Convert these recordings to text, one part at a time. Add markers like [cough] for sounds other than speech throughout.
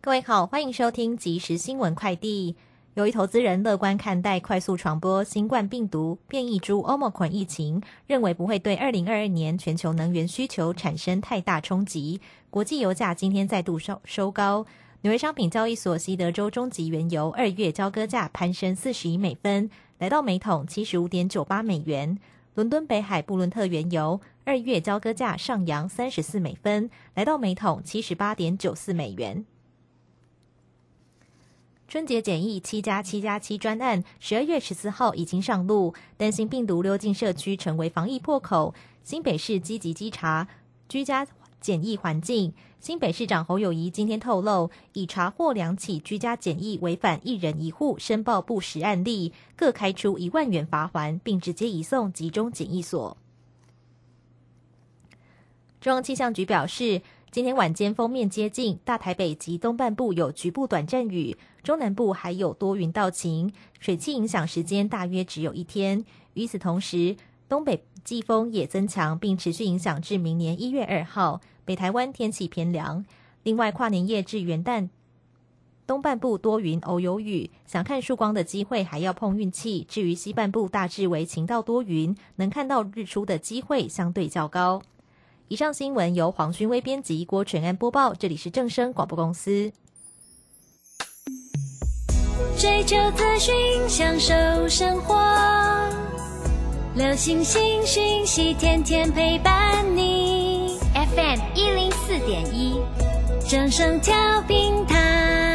各位好，欢迎收听即时新闻快递。由于投资人乐观看待快速传播新冠病毒变异株 Omicron 疫情，认为不会对二零二二年全球能源需求产生太大冲击。国际油价今天再度收收高，纽约商品交易所西德州中级原油二月交割价攀升四十一美分，来到每桶七十五点九八美元。伦敦北海布伦特原油二月交割价上扬三十四美分，来到每桶七十八点九四美元。春节检疫七加七加七专案十二月十四号已经上路，担心病毒溜进社区成为防疫破口。新北市积极稽查居家检疫环境。新北市长侯友谊今天透露，已查获两起居家检疫违反一人一户申报不实案例，各开出一万元罚款，并直接移送集中检疫所。中央气象局表示。今天晚间封面接近大台北及东半部有局部短暂雨，中南部还有多云到晴，水汽影响时间大约只有一天。与此同时，东北季风也增强，并持续影响至明年一月二号。北台湾天气偏凉。另外，跨年夜至元旦，东半部多云偶有雨，想看曙光的机会还要碰运气。至于西半部大致为晴到多云，能看到日出的机会相对较高。以上新闻由黄勋威编辑，郭纯安播报。这里是正声广播公司。追求资讯，享受生活，流星星讯息，天天陪伴你。FM 一零四点一，正声调频台。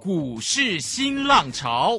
股市新浪潮。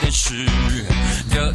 丢掉电视，丢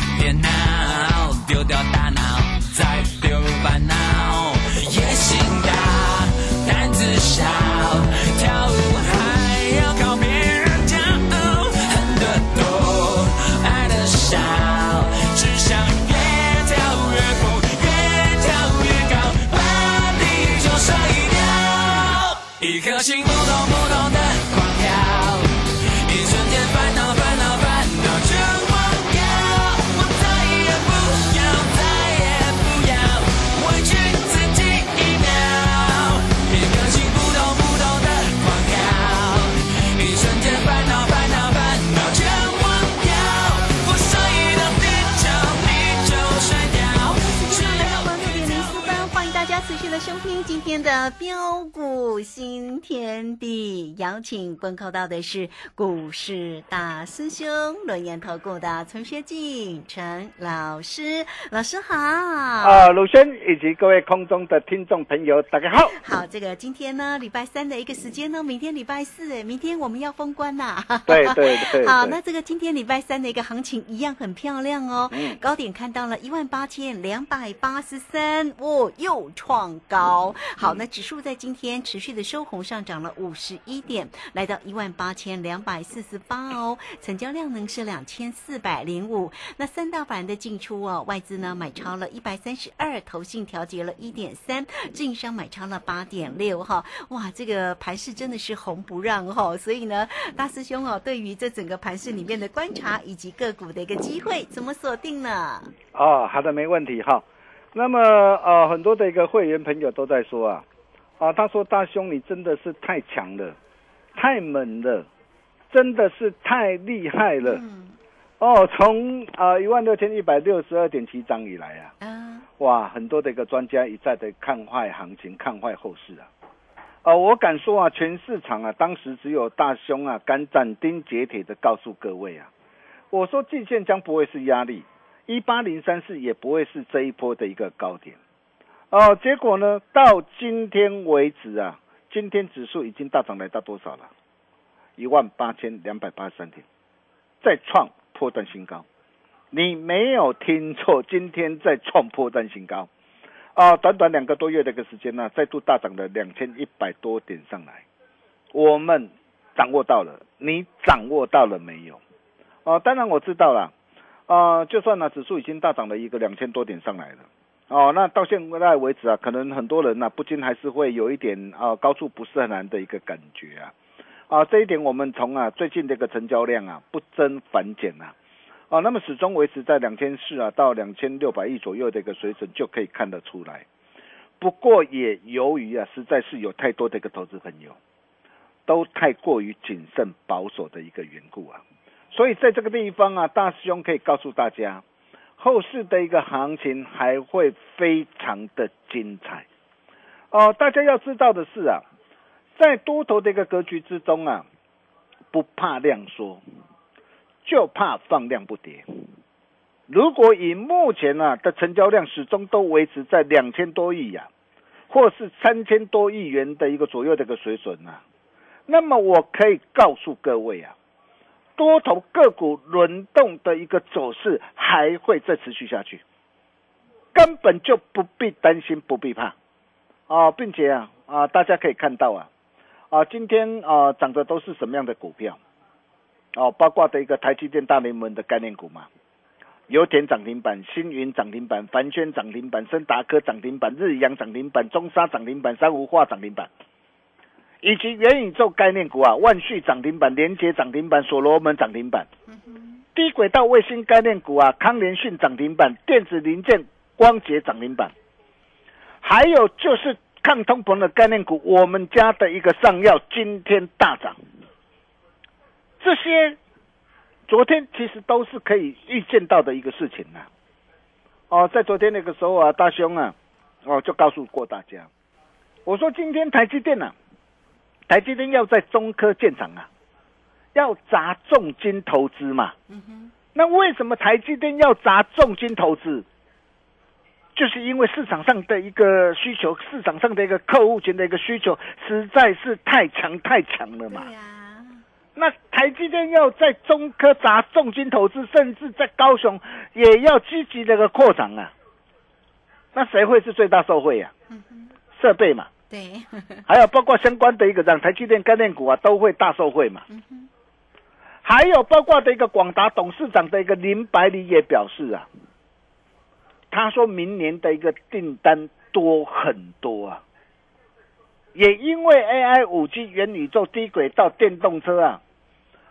新天地，邀请观看到的是股市大师兄轮研投顾的陈学进陈老师，老师好。啊，鲁轩以及各位空中的听众朋友，大家好。好，这个今天呢，礼拜三的一个时间呢，明天礼拜四，哎，明天我们要封关呐。对对 [laughs] 对。好，那这个今天礼拜三的一个行情一样很漂亮哦，高点看到了一万八千两百八十三，哦，又创。高好，那指数在今天持续的收红，上涨了五十一点，来到一万八千两百四十八哦。成交量呢是两千四百零五。那三大板的进出哦，外资呢买超了一百三十二，投信调节了一点三，自营商买超了八点六哈。哇，这个盘势真的是红不让哈。所以呢，大师兄哦，对于这整个盘势里面的观察以及个股的一个机会，怎么锁定呢？哦，好的，没问题哈。那么呃，很多的一个会员朋友都在说啊，啊，他说大兄你真的是太强了，太猛了，真的是太厉害了。嗯哦，从啊一万六千一百六十二点七张以来啊，啊，哇，很多的一个专家一再的看坏行情，看坏后市啊。哦，我敢说啊，全市场啊，当时只有大兄啊，敢斩钉截铁的告诉各位啊，我说季线将不会是压力，一八零三四也不会是这一波的一个高点。哦，结果呢，到今天为止啊，今天指数已经大涨来到多少了？一万八千两百八十三点，再创破断新高。你没有听错，今天再创破断新高。啊，短短两个多月的一个时间呢、再度大涨了两千一百多点上来，我们掌握到了，你掌握到了没有？哦、当然我知道了，啊、就算呢指数已经大涨了一个两千多点上来了，哦，那到现在为止啊，可能很多人呢、不禁还是会有一点啊、高处不胜寒的一个感觉啊，啊，这一点我们从啊最近这个成交量啊不增反减啊。啊，那么始终维持在两千四啊到两千六百亿左右的一个水准，就可以看得出来。不过也由于啊，实在是有太多的一个投资朋友都太过于谨慎保守的一个缘故啊，所以在这个地方啊，大师兄可以告诉大家，后市的一个行情还会非常的精彩。哦，大家要知道的是啊，在多头的一个格局之中啊，不怕量缩。就怕放量不跌。如果以目前啊的成交量始终都维持在两千多亿呀、或是三千多亿元的一个左右的一个水准啊，那么我可以告诉各位啊，多头个股轮动的一个走势还会再持续下去，根本就不必担心，不必怕。啊，并且啊啊，大家可以看到啊啊，今天啊涨的都是什么样的股票？哦，包括的一个台积电大联盟的概念股嘛，油田涨停板、星云涨停板、凡轩涨停板、森达科涨停板、日阳涨停板、中沙涨停板、三无化涨停板，以及元宇宙概念股啊，万旭涨停板、联捷涨停板、所罗门涨停板，低轨道卫星概念股啊，康联讯涨停板、电子零件、光捷涨停板，还有就是抗通膨的概念股，我们家的一个上药今天大涨。这些昨天其实都是可以预见到的一个事情呐、哦，在昨天那个时候啊，大兄啊，哦就告诉过大家，我说今天台积电啊，台积电要在中科建厂啊，要砸重金投资嘛。嗯哼，那为什么台积电要砸重金投资？就是因为市场上的一个需求，市场上的一个客户群的一个需求实在是太强太强了嘛。那台积电要在中科砸重金投资，甚至在高雄也要积极的一个扩张啊。那谁会是最大受惠呀、嗯哼，设备嘛，对，[laughs] 还有包括相关的一个让台积电概念股啊，都会大受惠嘛。嗯，还有包括的一个广达董事长的一个林百里也表示啊，他说明年的一个订单多很多啊，也因为 AI、五 G、元宇宙、低轨道电动车啊，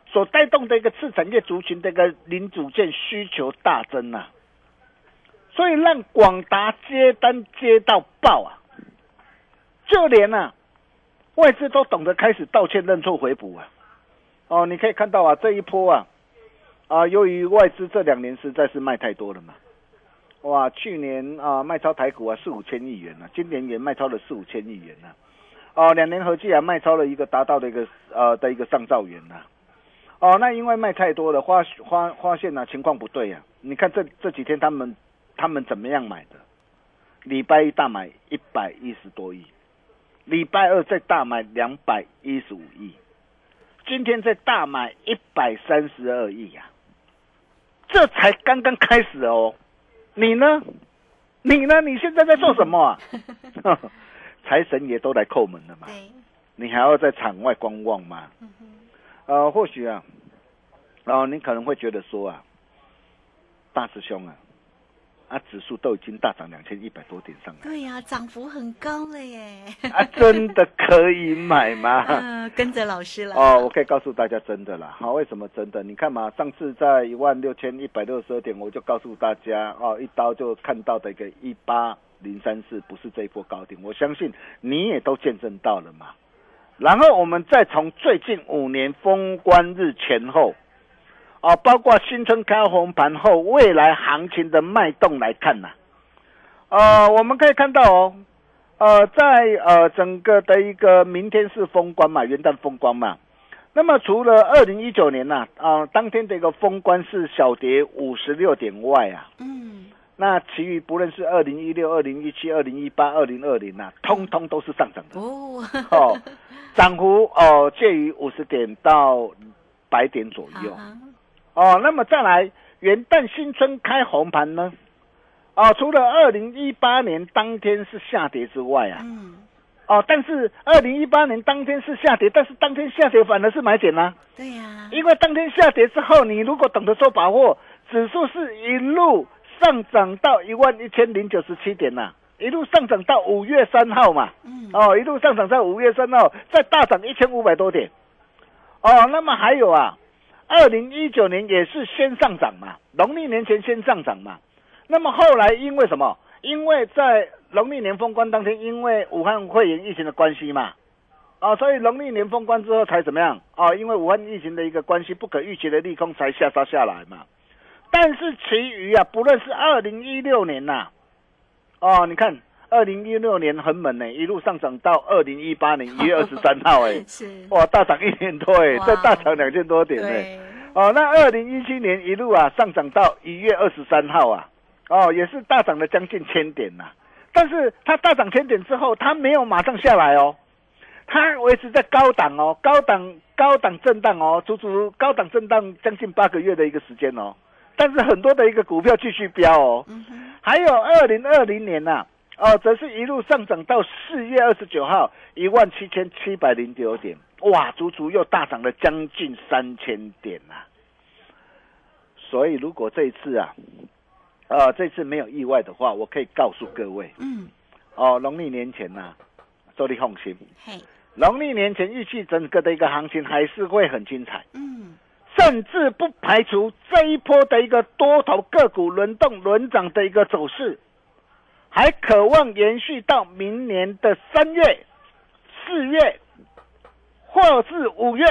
所带动的一个次产业族群的一个零组件需求大增啊，所以让广达接单接到爆啊，就连啊外资都懂得开始道歉认错回补啊。哦，你可以看到啊，这一波啊，啊，由于外资这两年实在是卖太多了嘛，哇，去年啊卖超台股啊四五千亿元啊，今年也卖超了四五千亿元啊，哦，两年合计啊卖超了一个达到的一个呃的一个上兆元呐、哦，那因为卖太多了，发发发现呢、情况不对啊，你看这这几天他们他们怎么样买的？礼拜一大买一百一十多亿，礼拜二再大买两百一十五亿。今天再大买一百三十二亿呀，这才刚刚开始哦。你呢？你呢？你现在在做什么啊？[laughs] [laughs] 财神爷都来叩门了嘛，你还要在场外观望吗？嗯，呃，或许啊，哦，你可能会觉得说啊，大师兄啊，啊，指数都已经大涨两千一百多点上来，对呀、涨幅很高了耶，[laughs] 啊，真的可以买吗？嗯，[laughs] 跟着老师了，哦，我可以告诉大家真的啦。好，为什么真的？你看嘛，上次在一万六千一百六十二点，我就告诉大家哦，一刀就看到的一个一八零三四，不是这一波高点，我相信你也都见证到了嘛。然后我们再从最近五年封关日前后，啊，包括新春开红盘后未来行情的脉动来看呐、呃，我们可以看到哦，呃，在呃整个的一个明天是封关嘛，元旦封关嘛。那么除了二零一九年呐、啊，当天的一个封关是小跌五十六点外啊，嗯，那其余不论是二零一六、二零一七、二零一八、二零二零呐，通通都是上涨的。哦，[laughs] 哦，涨幅哦介于五十点到百点左右。啊哦，那么再来元旦新春开红盘呢？哦，除了二零一八年当天是下跌之外啊，嗯，哦，但是二零一八年当天是下跌，但是当天下跌反而是买点呐、对呀，因为当天下跌之后，你如果懂得做把握，指数是一路上涨到一万一千零九十七点呐、一路上涨到五月三号嘛，嗯，哦，一路上涨到五月三号，再大涨一千五百多点。哦，那么还有啊，二零一九年也是先上涨嘛，农历年前先上涨嘛。那么后来因为什么？因为在农历年封关当天，因为武汉肺炎疫情的关系嘛，啊，所以农历年封关之后才怎么样？啊，因为武汉疫情的一个关系，不可预期的利空才下杀下来嘛。但是其余啊，不论是二零一六年呐、哦，你看二零一六年很猛呢，一路上涨到二零一八年 [laughs] 一月二十三号，哎，是，哇，大涨一年多哎，哇。再大涨两千多点哎。哦，那二零一七年一路啊上涨到一月二十三号啊，哦，也是大涨了将近千点呐、但是它大涨千点之后，它没有马上下来哦，它维持在高档哦，高档高档震荡哦，足足高档震荡将近八个月的一个时间哦。但是很多的一个股票继续飙哦，嗯，还有二零二零年呐、哦，则是一路上涨到四月二十九号一万七千七百零九点，哇，足足又大涨了将近三千点呐、所以如果这一次啊，呃，这次没有意外的话，我可以告诉各位，嗯，哦，农历年前呐、周立放心，嘿，农历年前预计整个的一个行情还是会很精彩。嗯，甚至不排除这一波的一个多头个股轮动轮涨的一个走势，还渴望延续到明年的三月、四月，或是五月。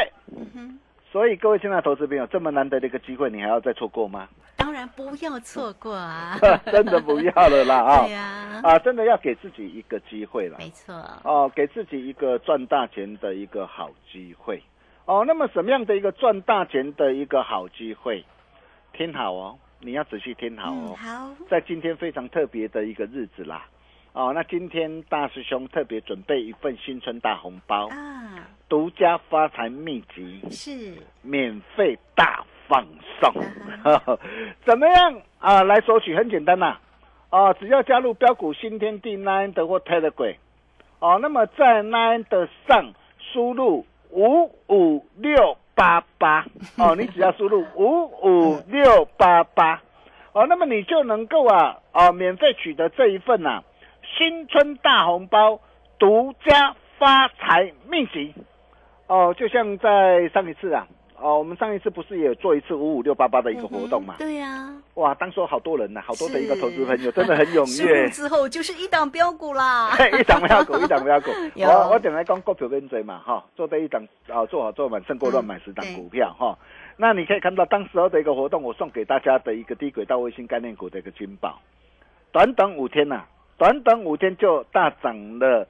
嗯，所以各位亲爱的投资朋友，这么难得的一个机会，你还要再错过吗？当然不要错过啊，[laughs] 真的不要了啦 [laughs] 啊！对呀，啊，真的要给自己一个机会了。没错，哦，给自己一个赚大钱的一个好机会。哦，那么什么样的一个赚大钱的一个好机会？听好哦，你要仔细听好嗯，哦。好，在今天非常特别的一个日子啦。哦，那今天大师兄特别准备一份新春大红包，啊，独家发财秘籍，是，免费大放送啊。[laughs] 怎么样啊？来索取很简单呐、啊，只要加入标股新天地 Nine 的或 Telegram，哦，那么在 Nine 的上输入五五六八八，[laughs] 哦，你只要输入五五六八八，哦，那么你就能够啊，哦，免费取得这一份呐、啊、新春大红包独家发财秘籍。哦，就像在上一次啊，哦，我们上一次不是也有做一次五五六八八的一个活动嘛？对呀，哇，当时有好多人呐、好多的一个投资朋友真的很踊输跃入。之后就是一档标股啦，一档不要股，一档不要股。我我等来讲股票跟追嘛，哈，做这一档啊，做好做满胜过乱买十档股票哈。那你可以看到当时候的一个活动，我送给大家的一个低轨道卫星概念股的一个金宝，短短五天呐、短短五天就大涨了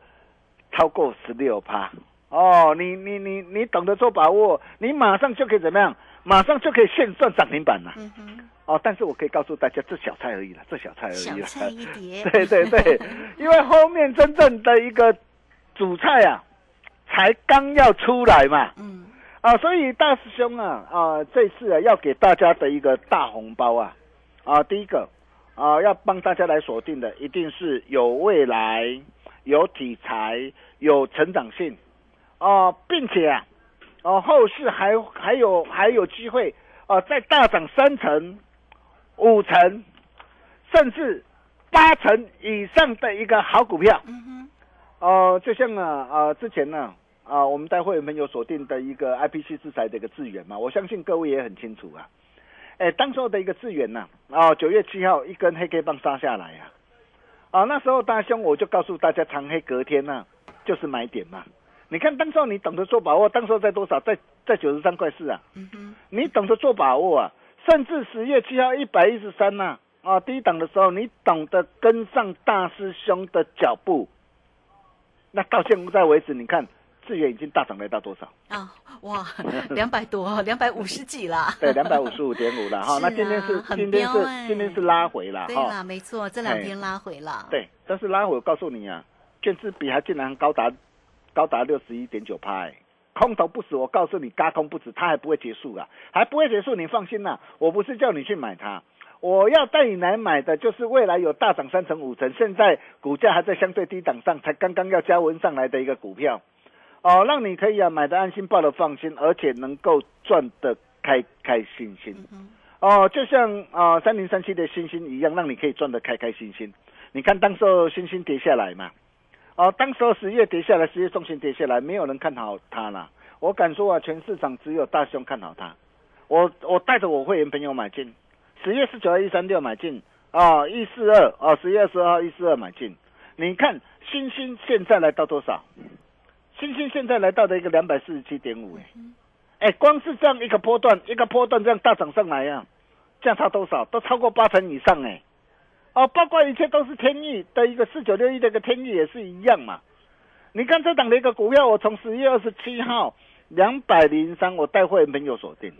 超过十六趴。哦，你你你你懂得做把握，你马上就可以怎么样？马上就可以现赚涨停板了。嗯哼，哦，但是我可以告诉大家，这小菜而已了，这小菜而已了。小菜一碟，[laughs] 对对对，因为后面真正的一个主菜啊，才刚要出来嘛，嗯，啊，所以大师兄啊，啊，这次啊要给大家的一个大红包啊，啊，第一个啊要帮大家来锁定的，一定是有未来、有题材、有成长性，啊，并且啊，哦、后市还还有还有机会啊，再大涨三成、五成，甚至八成以上的一个好股票。嗯哼，呃，就像啊啊、之前呢啊、我们带会员朋友锁定的一个 IPC 制裁的一个资源嘛，我相信各位也很清楚啊。哎，当时候的一个资源呐，啊，九月七号一根黑 K 棒杀下来呀、啊，啊，那时候大兄我就告诉大家，长黑隔天呢、就是买点嘛。你看当时候你懂得做把握，当时候在多少？在在九十三块四啊。嗯哼，你懂得做把握啊，甚至十月七号一百一十三呐啊，低档的时候，你懂得跟上大师兄的脚步。那到现在为止，你看智源已经大涨来到多少？啊，哇，[laughs] 两百多，[laughs] 两百五十几了。[laughs] 对，两百五十五点五了哈。那今天是今天是今天是拉回了哈。对啦，没错，这两哎天拉回了。对，但是拉回，我告诉你啊，券资比还竟然高达高达六十一点九趴，哎空头不死，我告诉你，嘎空不止，它还不会结束啊，还不会结束，你放心啦、我不是叫你去买它，我要带你来买的就是未来有大涨三成五成，现在股价还在相对低档上，才刚刚要加温上来的一个股票，哦，让你可以啊买的安心，抱的放心，而且能够赚的开开心心。嗯哦，就像啊三零三七的星星一样，让你可以赚得开开心心。你看当时候星星跌下来嘛，哦，当时候十月跌下来，十月中旬跌下来，没有人看好它啦。我敢说啊，全市场只有大兄看好它。我我带着我会员朋友买进，十月十九号一三六买进啊，一四二啊，十月二十二号一四二买进。你看星星现在来到多少？星星现在来到的一个两百四十七点五，哎，哎，光是这样一个波段，一个波段这样大涨上来呀、价差多少？都超过八成以上哎。哦，包括一切都是天意的一个四九六一的一个天意也是一样嘛。你看这档的一个股票，我从十月二十七号两百零三，我带会员朋友锁定。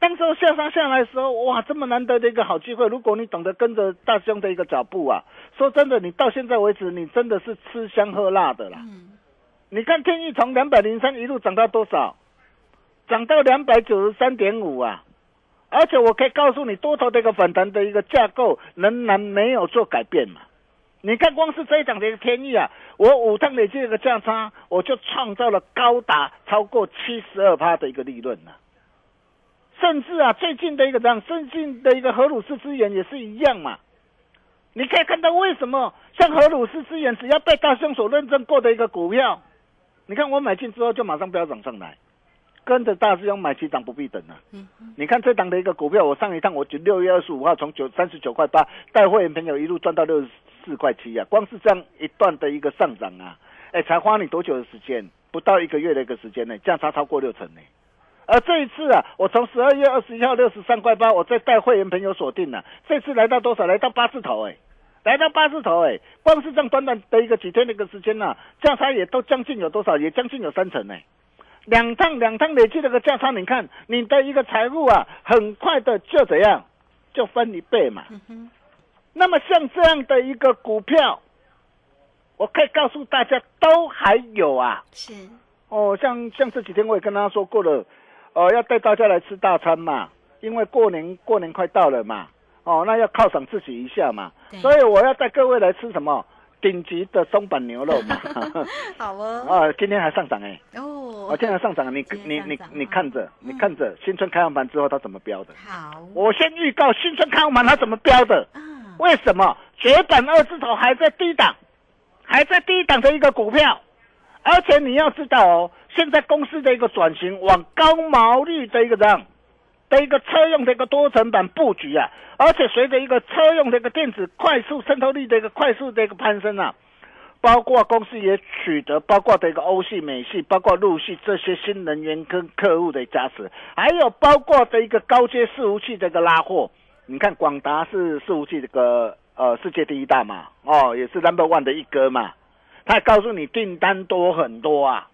当时候下山下来的时候，哇，这么难得的一个好机会，如果你懂得跟着大兄的一个脚步啊，说真的，你到现在为止，你真的是吃香喝辣的啦。嗯你看天意从两百零三一路涨到多少？涨到两百九十三点五啊！而且我可以告诉你，多头的一个反弹的一个架构仍然没有做改变嘛。你看，光是这一档的一个天意啊，我五趟累计的一个价差，我就创造了高达超过七十二趴的一个利润呐、甚至啊，最近的一个这样，最近的一个荷鲁斯资源也是一样嘛。你可以看到为什么像荷鲁斯资源，只要被大兄所认证过的一个股票，你看我买进之后就马上飙涨上来，跟着大师兄买起涨不必等啊。你看这档的一个股票，我上一趟我就六月二十五号从九三十九块八带会员朋友一路赚到六十四块七啊，光是这样一段的一个上涨啊，哎，才花你多久的时间？不到一个月的一个时间呢，价差超过六成呢。而这一次啊，我从十二月二十一号六十三块八，我再带会员朋友锁定了、这次来到多少？来到八字头哎，来到八字头哎，光是这样短短的一个几天的一个时间呐、价差也都将近有多少？也将近有三成呢。两趟两趟累计的个价差，你看你的一个财富啊，很快的就怎样，就翻一倍嘛。嗯，那么像这样的一个股票，我可以告诉大家，都还有啊。是，哦，像像这几天我也跟大家说过了，呃，要带大家来吃大餐嘛，因为过年过年快到了嘛，哦，那要犒赏自己一下嘛，所以我要带各位来吃什么？顶级的松板牛肉嘛，[laughs] 好哦，啊，[laughs] 今天还上涨哎、哦哦，今天上涨，你你你你看着，嗯。你看着新春开完盘之后它怎么标的，好。我先预告新春开完盘它怎么标的，啊，为什么？绝版二字头还在低档，还在低档的一个股票？而且你要知道哦，现在公司的一个转型往高毛利的一个这样的一个车用的一个多层板布局啊，而且随着一个车用的一个电子快速渗透率的一个快速的一个攀升啊，包括公司也取得包括的一个欧系、美系，包括陆系这些新能源跟客户的加持，还有包括的一个高阶伺服器的一个拉货。你看广达是伺服器这个呃世界第一大嘛，哦，也是 number one 的一哥嘛，他告诉你订单多很多啊。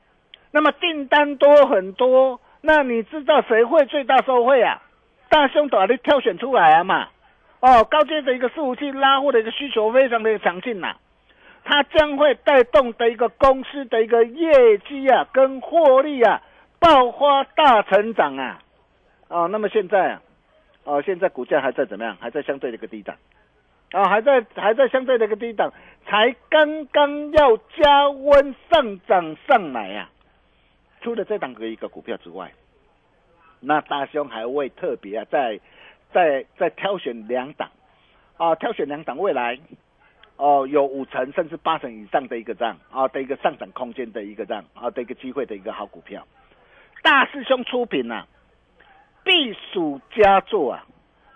那么订单多很多，那你知道谁会最大受惠啊？大兄把你挑选出来啊嘛。哦，高阶的一个伺服器拉货的一个需求非常的强劲呐、它将会带动的一个公司的一个业绩啊跟获利啊爆发大成长啊。哦，那么现在啊，哦，现在股价还在怎么样？还在相对的一个低档，啊、还在还在相对的一个低档，才刚刚要加温上涨上来啊。除了这档的一个股票之外，那大兄还会特别啊，在在在挑选两档啊，挑选两档未来哦有五成甚至八成以上的一个这样啊的一个上涨空间的一个这样啊的一个机会的一个好股票。大师兄出品啊，必属佳作啊，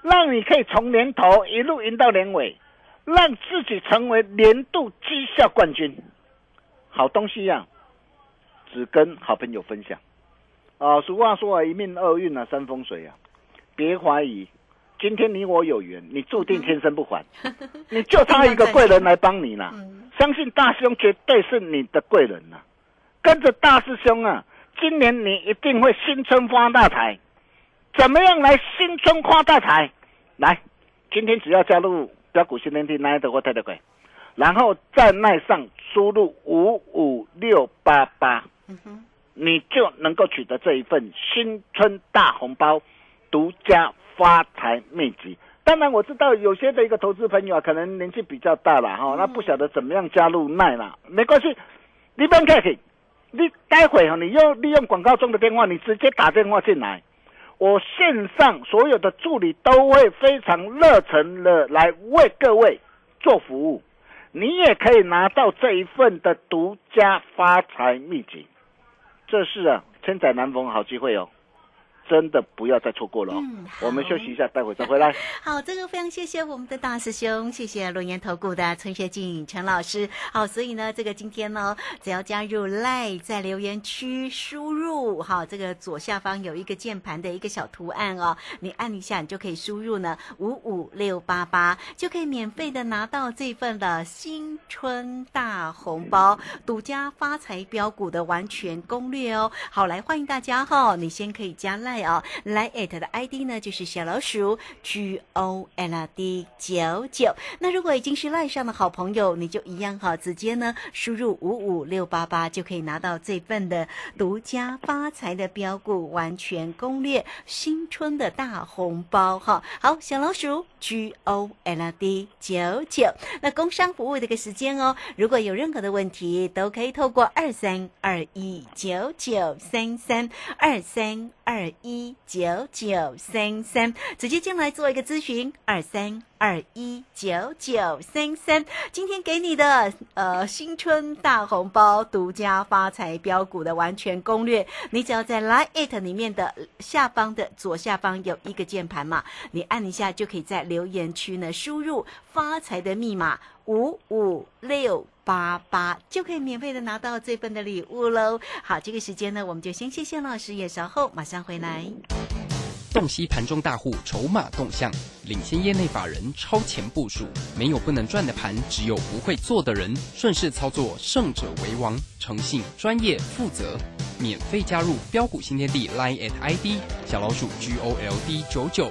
让你可以从年头一路赢到年尾，让自己成为年度绩效冠军，好东西呀、只跟好朋友分享。啊，俗话说啊，一命二运啊，三风水啊，别怀疑，今天你我有缘，你注定天生不凡，[laughs] 你就差一个贵人来帮你啦。相信大师兄绝对是你的贵人呐、跟着大师兄啊，今年你一定会新春发大财。怎么样来新春发大财？来，今天只要加入标股新天地 Nine 的或 t 的鬼，然后在麦上输入五五六八八，你就能够取得这一份新春大红包，独家发财秘籍。当然，我知道有些的一个投资朋友啊，可能年纪比较大了哈，那不晓得怎么样加入奈啦，没关系，你不用客气，你待会哈，你用利用广告中的电话，你直接打电话进来，我线上所有的助理都会非常热忱的来为各位做服务，你也可以拿到这一份的独家发财秘籍。这是啊，千载难逢好机会哦，真的不要再错过了哦。嗯我们休息一下，待会再回来。[laughs] 好，这个非常谢谢我们的大师兄，谢谢龙岩投顾的陈学静陈老师。好，所以呢，这个今天呢，只要加入 Line，在留言区输入哈，这个左下方有一个键盘的一个小图案哦，你按一下，你就可以输入呢五五六八八，就可以免费的拿到这份的新春大红包，独家发财标股的完全攻略哦。好，来欢迎大家哈、你先可以加 Line 哦，Line at 的 ID 呢就是小老鼠 G O L D 九九。那如果已经是 Line 上的好朋友，你就一样哈，直接呢输入五五六八八就可以拿到这份的独家发财的标股完全攻略，新春的大红包哈。好，小老鼠 G O L D 九九。那工商服务的个时间哦，如果有任何的问题，都可以透过二三二一九九三三二三二一九九三三直接进来做一个咨询，二三二一九九三三。今天给你的呃新春大红包，独家发财标股的完全攻略，你只要在 Line It 里面的下方的左下方有一个键盘嘛，你按一下就可以在留言区呢输入发财的密码五五六。八八就可以免费的拿到这份的礼物喽。好，这个时间呢，我们就先谢谢老师，也稍后马上回来。洞悉盘中大户筹码动向，领先业内法人超前部署。没有不能赚的盘，只有不会做的人。顺势操作，胜者为王。诚信、专业、负责，免费加入标股新天地 Line at ID 小老鼠 G O L D 九九。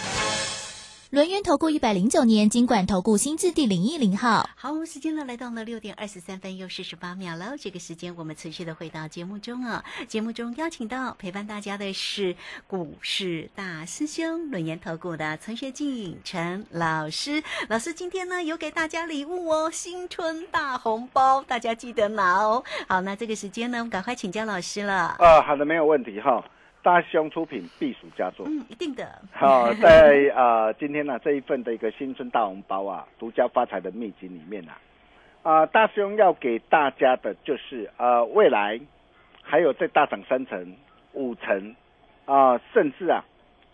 轮源投顾一百零九年经管投顾新字第零一零号。好，时间呢来到了六点二十三分又四十八秒了。这个时间我们持续的回到节目中啊。节目中邀请到陪伴大家的是股市大师兄轮研投顾的陈学进陈老师。老师今天呢有给大家礼物哦，新春大红包，大家记得拿哦。好，那这个时间呢，我们赶快请教老师了。啊，好的，没有问题哈。大兄出品必属佳作。嗯，一定的。好，[laughs] 在呃今天呢、这一份的一个新春大红包啊，独家发财的秘籍里面啊，啊、大师兄要给大家的就是呃未来还有再大涨三成、五成啊、甚至啊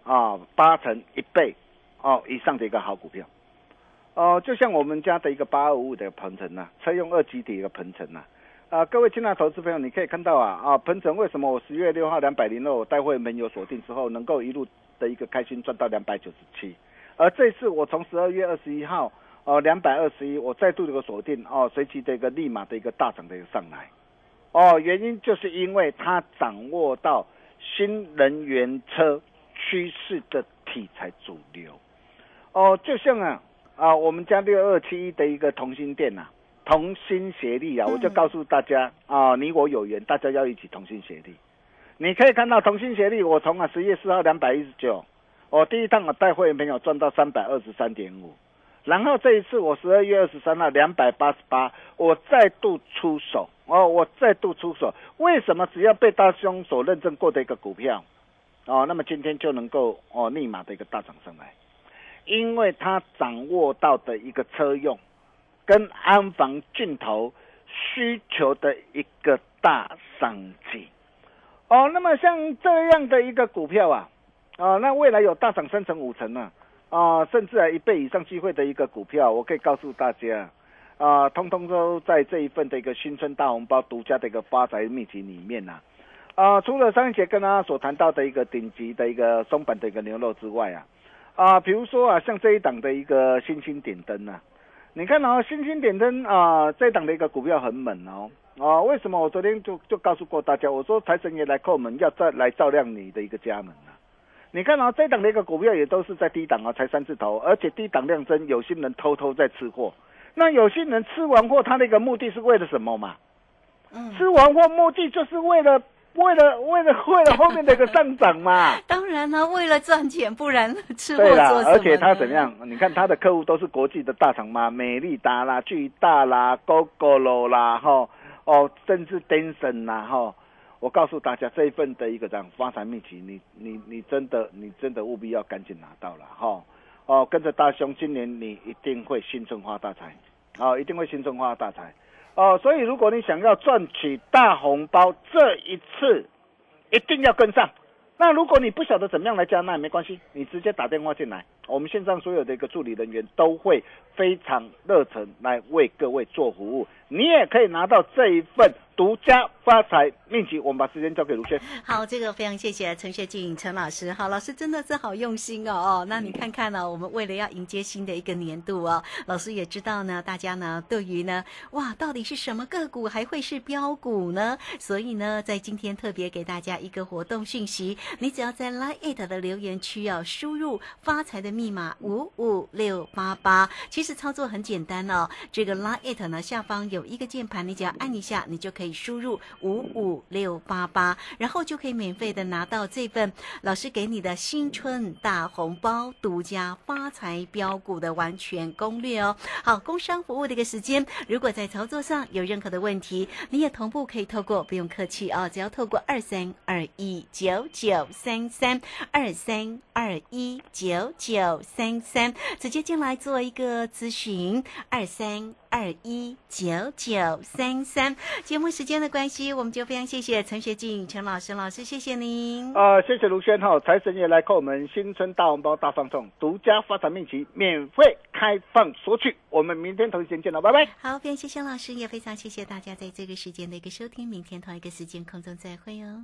啊八成、一倍哦以上的一个好股票。哦、就像我们家的一个八二五五的鹏程呐，车用二级的一个鹏程呐。啊、各位亲爱投资朋友，你可以看到啊啊，鹏程为什么我十月六号两百零二，我带会门有锁定之后，能够一路的一个开心赚到两百九十七，而这次我从十二月二十一号呃两百二十一，我再度的一个锁定哦，随即的一个立马的一个大涨的一个上来，哦，原因就是因为它掌握到新能源车趋势的题材主流。哦，就像啊啊，我们家六二七一的一个同心店呐、同心协力啊，嗯我就告诉大家啊，你我有缘，大家要一起同心协力。你可以看到同心协力，我从啊十月四号两百一十九，我第一趟我带会员朋友赚到三百二十三点五，然后这一次我十二月二十三号两百八十八，我再度出手哦，我再度出手。为什么只要被大兄所认证过的一个股票，哦，那么今天就能够哦立马的一个大涨上来？因为他掌握到的一个车用跟安防镜头需求的一个大商机。哦，那么像这样的一个股票啊，啊，那未来有大涨三成五成呢、啊，甚至啊一倍以上机会的一个股票，我可以告诉大家，啊，通通都在这一份的一个新春大红包独家的一个发财秘籍里面呐、啊。除了上一节跟大家所谈到的一个顶级的一个松板的一个牛肉之外啊，啊，比如说啊，像这一档的一个星星点灯啊，你看哦，星星点灯啊，这档的一个股票很猛哦。啊，为什么我昨天就就告诉过大家，我说财神爷来叩门，要再来照亮你的一个家门啊！你看啊，这档的一个股票也都是在低档啊，才三字头，而且低档量增，有些人偷偷在吃货。那有些人吃完货，他那个目的是为了什么嘛？嗯，吃完货目的就是为了为了为了为了后面的一个上涨嘛。[laughs] 当然了，为了赚钱，不然吃货做什么呢？而且他怎么样？你看他的客户都是国际的大厂嘛，美利达啦、巨大啦、GoGo 啦，哈哦，甚至 Denson 啦，哈。我告诉大家，这一份的一个这样发财秘籍，你你你真的你真的务必要赶紧拿到了哈哦，跟着大兄，今年你一定会新春发大财，哦，一定会新春发大财哦。所以如果你想要赚取大红包，这一次一定要跟上。那如果你不晓得怎么样来加，那也没关系，你直接打电话进来，我们线上所有的一个助理人员都会非常热忱来为各位做服务。你也可以拿到这一份独家发财秘籍。我们把时间交给卢轩。好，这个非常谢谢陈学静陈老师。好，老师真的是好用心哦哦。那你看看呢、我们为了要迎接新的一个年度哦，老师也知道呢，大家呢对于呢，哇，到底是什么个股还会是标股呢？所以呢，在今天特别给大家一个活动讯息，你只要在 Line It 的留言区哦，输入发财的密码五五六八八。其实操作很简单哦，这个 Line It 呢下方有有一个键盘，你只要按一下，你就可以输入五五六八八，然后就可以免费的拿到这份老师给你的新春大红包独家发财标股的完全攻略哦。好，工商服务的一个时间，如果在操作上有任何的问题，你也同步可以透过，不用客气哦，只要透过二三二一九九三三二三二一九九三三直接进来做一个咨询，二三二一九九三三。节目时间的关系，我们就非常谢谢陈学静陈老师老师，谢谢您。呃，谢谢卢轩哈，财神爷来扣我们，新春大红包大放送，独家发财秘籍免费开放索取。我们明天同一时间见了，拜拜。好，非常谢谢老师，也非常谢谢大家在这个时间的一个收听，明天同一个时间空中再会哦。